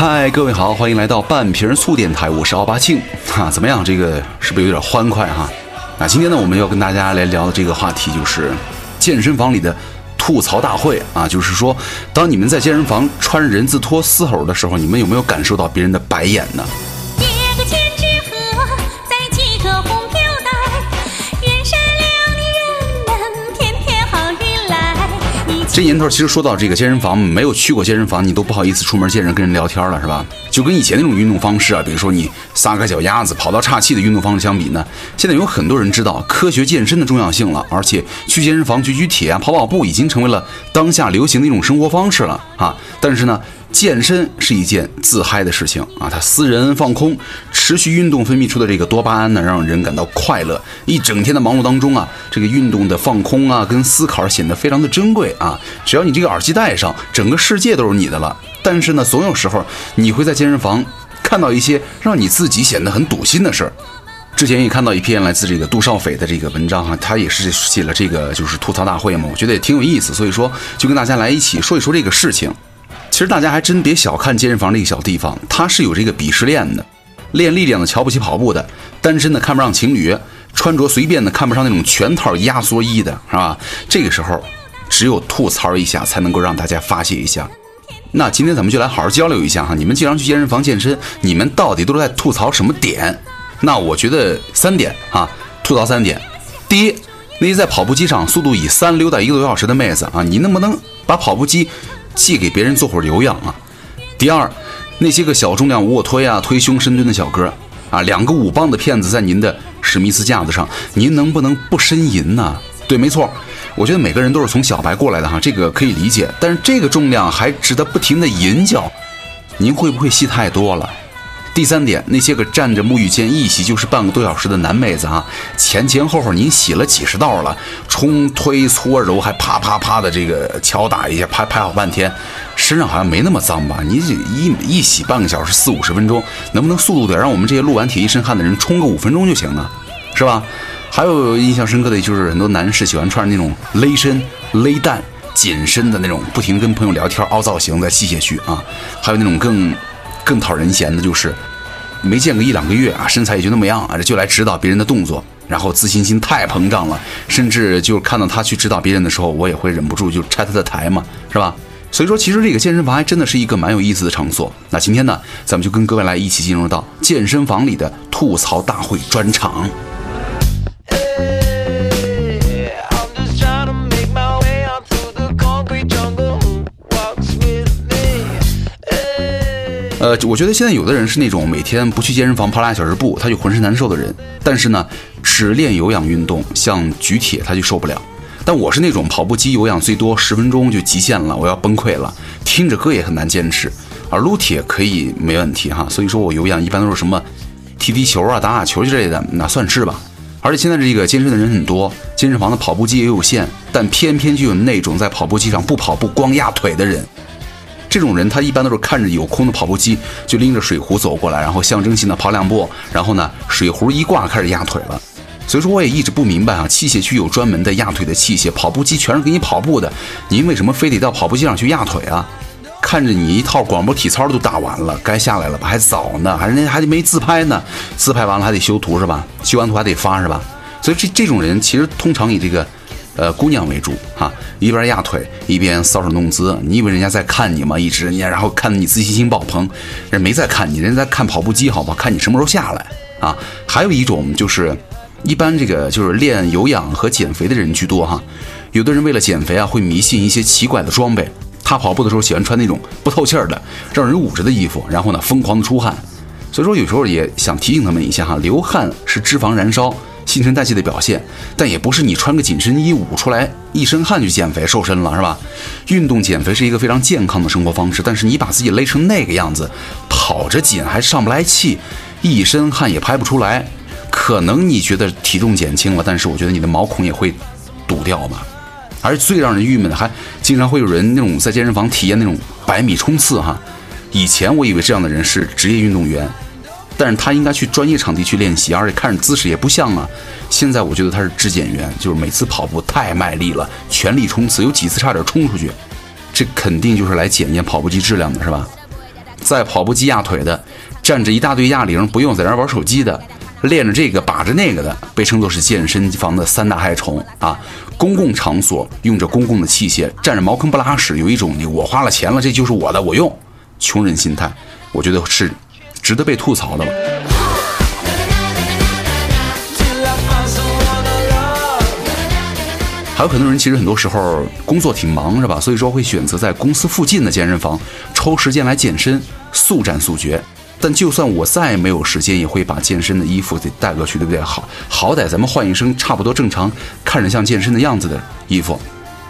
嗨，各位好，欢迎来到半瓶醋电台，我是奥巴庆哈，怎么样？这个是不是有点欢快哈？那今天呢，我们要跟大家来聊的这个话题就是健身房里的吐槽大会啊，就是说，当你们在健身房穿人字拖嘶吼的时候，你们有没有感受到别人的白眼呢？这年头，其实说到这个健身房，没有去过健身房，你都不好意思出门见人跟人聊天了，是吧？就跟以前那种运动方式啊，比如说你撒个脚丫子跑到岔气的运动方式相比呢，现在有很多人知道科学健身的重要性了，而且去健身房举举铁啊、跑跑步已经成为了当下流行的一种生活方式了啊。但是呢。健身是一件自嗨的事情啊，它私人放空，持续运动分泌出的这个多巴胺呢，让人感到快乐。一整天的忙碌当中啊，这个运动的放空啊，跟思考显得非常的珍贵啊。只要你这个耳机戴上，整个世界都是你的了。但是呢，总有时候你会在健身房看到一些让你自己显得很堵心的事儿。之前也看到一篇来自这个杜少斐的这个文章哈，他也是写了这个就是吐槽大会嘛，我觉得也挺有意思，所以说就跟大家来一起说一说这个事情。其实大家还真别小看健身房这个小地方，它是有这个鄙视链的。练力量的瞧不起跑步的，单身的看不上情侣，穿着随便的看不上那种全套压缩衣的，是吧？这个时候，只有吐槽一下才能够让大家发泄一下。那今天咱们就来好好交流一下哈，你们经常去健身房健身，你们到底都是在吐槽什么点？那我觉得三点啊，吐槽三点。第一，那些在跑步机上速度以三溜达一个多小时的妹子啊，你能不能把跑步机？借给别人做会儿有氧啊。第二，那些个小重量卧推啊、推胸深蹲的小哥啊，两个五磅的片子在您的史密斯架子上，您能不能不呻吟呢？对，没错，我觉得每个人都是从小白过来的哈，这个可以理解。但是这个重量还值得不停的吟叫，您会不会戏太多了？第三点，那些个站着沐浴间一洗就是半个多小时的男妹子啊，前前后后您洗了几十道了，冲推搓揉还啪啪啪的这个敲打一下，拍拍好半天，身上好像没那么脏吧？你这一一洗半个小时四五十分钟，能不能速度点，让我们这些录完铁一身汗的人冲个五分钟就行了，是吧？还有印象深刻的就是很多男士喜欢穿那种勒身、勒蛋、紧身的那种，不停跟朋友聊天凹造型在器械区啊，还有那种更。更讨人嫌的就是，没见个一两个月啊，身材也就那么样啊，就来指导别人的动作，然后自信心太膨胀了，甚至就看到他去指导别人的时候，我也会忍不住就拆他的台嘛，是吧？所以说，其实这个健身房还真的是一个蛮有意思的场所。那今天呢，咱们就跟各位来一起进入到健身房里的吐槽大会专场。呃，我觉得现在有的人是那种每天不去健身房跑俩小时步他就浑身难受的人，但是呢，只练有氧运动，像举铁他就受不了。但我是那种跑步机有氧最多十分钟就极限了，我要崩溃了，听着歌也很难坚持，而撸铁可以没问题哈。所以说我有氧一般都是什么踢踢球啊、打打球之类的，那算是吧。而且现在这个健身的人很多，健身房的跑步机也有限，但偏偏就有那种在跑步机上不跑步光压腿的人。这种人他一般都是看着有空的跑步机，就拎着水壶走过来，然后象征性的跑两步，然后呢水壶一挂开始压腿了。所以说我也一直不明白啊，器械区有专门的压腿的器械，跑步机全是给你跑步的，您为什么非得到跑步机上去压腿啊？看着你一套广播体操都打完了，该下来了吧？还早呢，还人家还得没自拍呢，自拍完了还得修图是吧？修完图还得发是吧？所以这这种人其实通常以这个。呃，姑娘为主哈，一边压腿一边搔首弄姿，你以为人家在看你吗？一直你然后看得你自信心爆棚，人没在看你，人家在看跑步机，好不好？看你什么时候下来啊？还有一种就是，一般这个就是练有氧和减肥的人居多哈。有的人为了减肥啊，会迷信一些奇怪的装备。他跑步的时候喜欢穿那种不透气儿的、让人捂着的衣服，然后呢疯狂的出汗。所以说有时候也想提醒他们一下哈，流汗是脂肪燃烧。新陈代谢的表现，但也不是你穿个紧身衣捂出来一身汗就减肥瘦身了，是吧？运动减肥是一个非常健康的生活方式，但是你把自己勒成那个样子，跑着紧还上不来气，一身汗也排不出来，可能你觉得体重减轻了，但是我觉得你的毛孔也会堵掉吧。而最让人郁闷的，还经常会有人那种在健身房体验那种百米冲刺哈。以前我以为这样的人是职业运动员。但是他应该去专业场地去练习，而且看着姿势也不像啊。现在我觉得他是质检员，就是每次跑步太卖力了，全力冲刺，有几次差点冲出去，这肯定就是来检验跑步机质量的，是吧？在跑步机压腿的，站着一大堆哑铃不用在那玩手机的，练着这个把着那个的，被称作是健身房的三大害虫啊！公共场所用着公共的器械，站着茅坑不拉屎，有一种你我花了钱了，这就是我的，我用，穷人心态，我觉得是值得被吐槽的了。还有很多人其实很多时候工作挺忙是吧？所以说会选择在公司附近的健身房抽时间来健身，速战速决。但就算我再没有时间，也会把健身的衣服得带过去，对不对？好，好歹咱们换一身差不多正常、看着像健身的样子的衣服。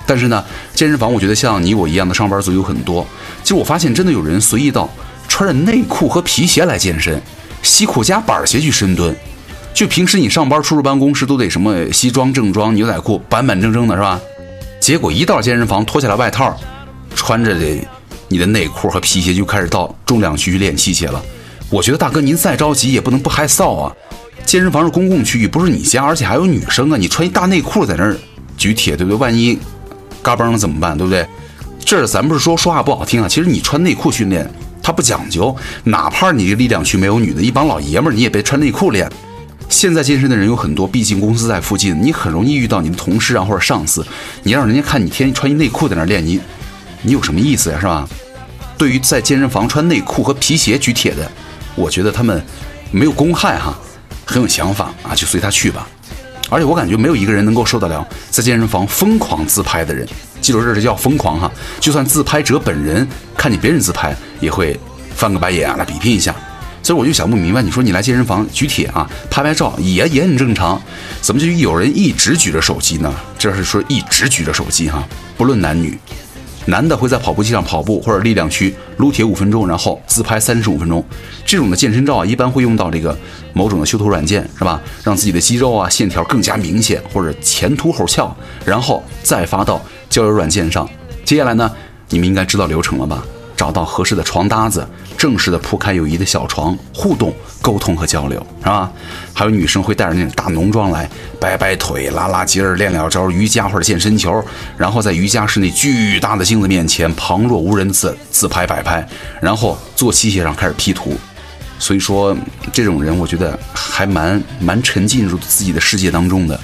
但是呢，健身房我觉得像你我一样的上班族有很多。其实我发现真的有人随意到穿着内裤和皮鞋来健身，西裤加板鞋去深蹲。就平时你上班出入办公室都得什么西装正装牛仔裤板板正正的是吧？结果一到健身房脱下来外套，穿着的你的内裤和皮鞋就开始到重量区去练器械了。我觉得大哥您再着急也不能不害臊啊！健身房是公共区域，不是你家，而且还有女生啊，你穿一大内裤在那儿举铁，对不对？万一嘎嘣了怎么办？对不对？这咱不是说说话不好听啊，其实你穿内裤训练他不讲究，哪怕你的力量区没有女的，一帮老爷们儿你也别穿内裤练。现在健身的人有很多，毕竟公司在附近，你很容易遇到你的同事啊或者上司，你让人家看你天天穿一内裤在那练，你你有什么意思呀，是吧？对于在健身房穿内裤和皮鞋举铁的，我觉得他们没有公害哈，很有想法啊，就随他去吧。而且我感觉没有一个人能够受得了在健身房疯狂自拍的人，记住这是叫疯狂哈，就算自拍者本人看见别人自拍，也会翻个白眼啊来比拼一下。所以我就想不明白，你说你来健身房举铁啊，拍拍照也也很正常，怎么就有人一直举着手机呢？这是说一直举着手机哈，不论男女，男的会在跑步机上跑步或者力量区撸铁五分钟，然后自拍三十五分钟。这种的健身照啊，一般会用到这个某种的修图软件，是吧？让自己的肌肉啊线条更加明显，或者前凸后翘，然后再发到交友软件上。接下来呢，你们应该知道流程了吧？找到合适的床搭子，正式的铺开友谊的小床，互动、沟通和交流，是吧？还有女生会带着那种大浓妆来，摆摆腿、拉拉筋儿，练两招瑜伽或者健身球，然后在瑜伽室内巨大的镜子面前旁若无人自自拍摆拍，然后坐器械上开始 P 图。所以说，这种人我觉得还蛮蛮沉浸入自己的世界当中的。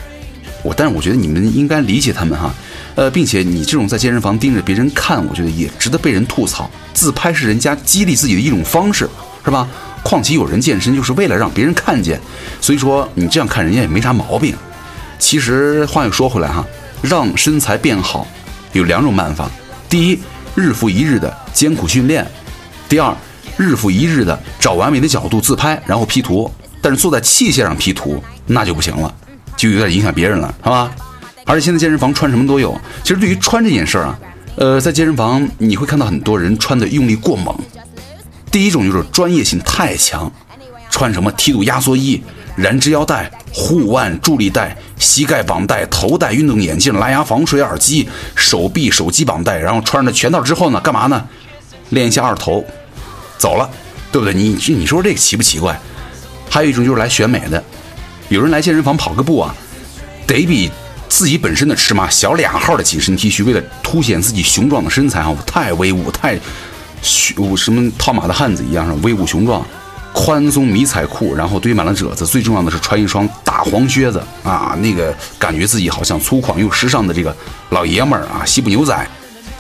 我，但是我觉得你们应该理解他们哈。呃，并且你这种在健身房盯着别人看，我觉得也值得被人吐槽。自拍是人家激励自己的一种方式，是吧？况且有人健身就是为了让别人看见，所以说你这样看人家也没啥毛病。其实话又说回来哈，让身材变好有两种办法：第一，日复一日的艰苦训练；第二，日复一日的找完美的角度自拍，然后 P 图。但是坐在器械上 P 图那就不行了，就有点影响别人了，是吧？而且现在健身房穿什么都有。其实对于穿这件事儿啊，呃，在健身房你会看到很多人穿的用力过猛。第一种就是专业性太强，穿什么梯度压缩衣、燃脂腰带、护腕助力带、膝盖绑带、头戴、运动眼镜、蓝牙防水耳机、手臂手机绑带，然后穿上全套之后呢，干嘛呢？练一下二头，走了，对不对？你你说这个奇不奇怪？还有一种就是来选美的，有人来健身房跑个步啊，得比。自己本身的尺码小两号的紧身 T 恤，为了凸显自己雄壮的身材啊，太威武，太雄什么套马的汉子一样，是威武雄壮。宽松迷彩裤，然后堆满了褶子，最重要的是穿一双大黄靴子啊，那个感觉自己好像粗犷又时尚的这个老爷们儿啊，西部牛仔。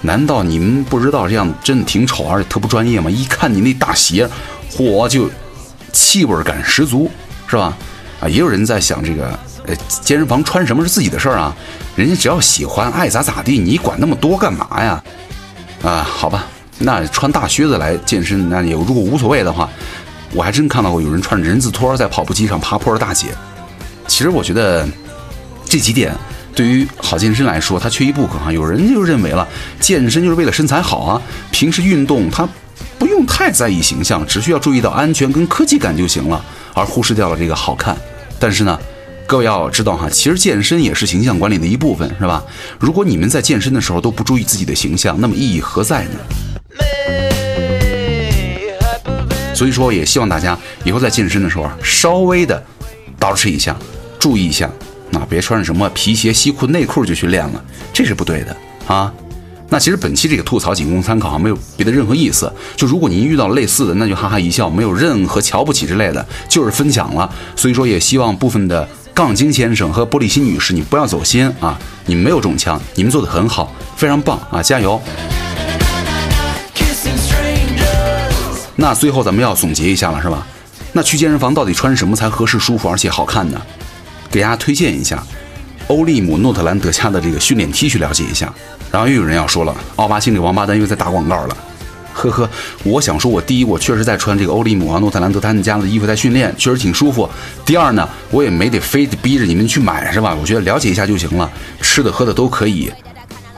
难道你们不知道这样真的挺丑，而且特不专业吗？一看你那大鞋，嚯，就气味感十足，是吧？啊，也有人在想这个。呃，健身房穿什么是自己的事儿啊，人家只要喜欢，爱咋咋地，你管那么多干嘛呀？啊，好吧，那穿大靴子来健身，那也如果无所谓的话，我还真看到过有人穿人字拖在跑步机上爬坡的大姐。其实我觉得这几点对于好健身来说，它缺一不可啊。有人就认为了，健身就是为了身材好啊，平时运动他不用太在意形象，只需要注意到安全跟科技感就行了，而忽视掉了这个好看。但是呢？各位要知道哈，其实健身也是形象管理的一部分，是吧？如果你们在健身的时候都不注意自己的形象，那么意义何在呢？所以说，也希望大家以后在健身的时候啊，稍微的捯饬一下，注意一下，啊，别穿着什么皮鞋、西裤、内裤就去练了，这是不对的啊。那其实本期这个吐槽仅供参考，没有别的任何意思。就如果您遇到类似的，那就哈哈一笑，没有任何瞧不起之类的，就是分享了。所以说，也希望部分的杠精先生和玻璃心女士，你不要走心啊！你们没有中枪，你们做的很好，非常棒啊！加油！那最后咱们要总结一下了，是吧？那去健身房到底穿什么才合适、舒服而且好看呢？给大家推荐一下欧利姆诺特兰德家的这个训练 T 恤，了解一下。然后又有人要说了，奥巴星这王八蛋又在打广告了，呵呵。我想说，我第一，我确实在穿这个欧利姆啊诺特兰德他们家的衣服在训练，确实挺舒服。第二呢，我也没得非得逼着你们去买，是吧？我觉得了解一下就行了，吃的喝的都可以。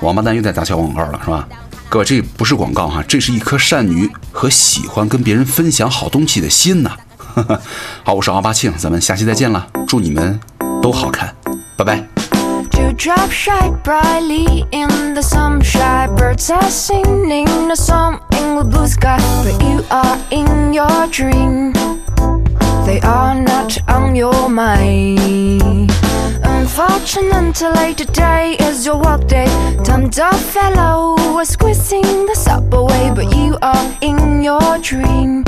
王八蛋又在打小广告了，是吧？各位，这不是广告哈，这是一颗善于和喜欢跟别人分享好东西的心呐。好，我是奥巴庆，咱们下期再见了，祝你们都好看，拜拜。Drop shine brightly in the sunshine. Birds are singing a song in the blue sky, but you are in your dream. They are not on your mind. Unfortunately, today is your work day. Time's up, fellow, are squeezing the subway, but you are in your dream.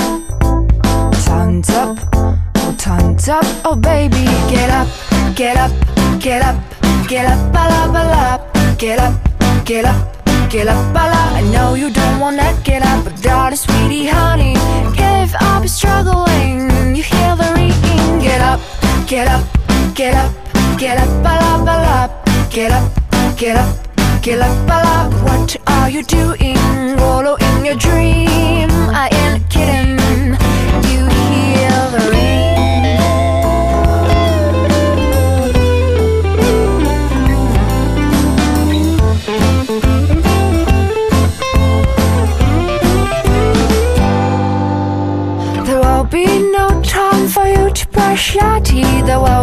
Time's up, oh, time's up, oh, baby, get up, get up, get up Get up, bala, bala. Get up, get up, get up, bala. I know you don't wanna get up, but darling, sweetie, honey, give up, struggling. You hear the ringing. Get up, get up, get up, get up, bala, bala. Get up, get up, get up, bala. What are you doing?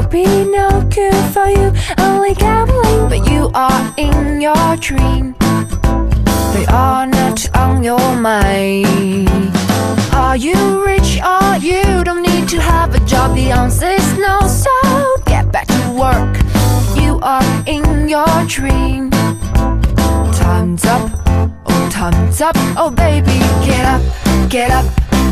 Be no good for you. Only gambling, but you are in your dream. They are not on your mind. Are you rich or you don't need to have a job? The is no, so get back to work. You are in your dream. Time's up, oh, time's up, oh, baby, get up, get up,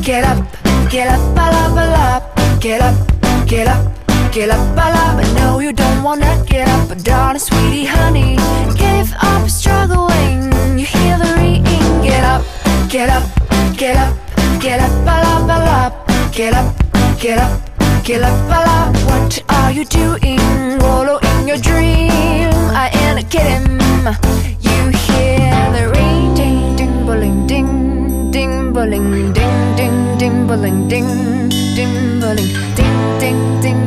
get up, get up, get up, get up Get up, get up, I love I know you don't wanna get up But darling, sweetie, honey. Give up struggling You hear the ringing. Get up, get up, get up Get up, I love, I love. Get up, get up, get up, I love. What are you doing? Wallow in your dream. I ain't kidding You hear the ring Ding, ding, bowling, ding Ding, bowling, ding, ding, ding, bowling, ding Ding, bowling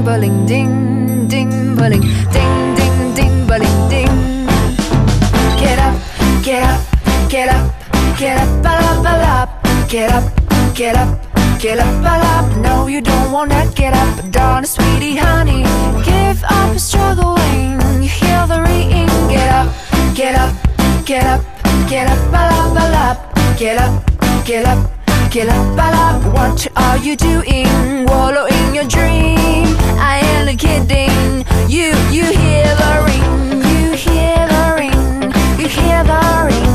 bowling ding ding bowling ding ding ding bowling ding Get up, get up, get up, get up, up, up, get up, get up, get up, up. No, you don't wanna get up, darling sweetie honey. Give up struggling, you hear the ringing. Get up, get up, get up, get up, up, up, get up, get up. Up, up, what are you doing? Wallow in your dream. I ain't kidding. You, you hear the ring. You hear the ring. You hear the ring.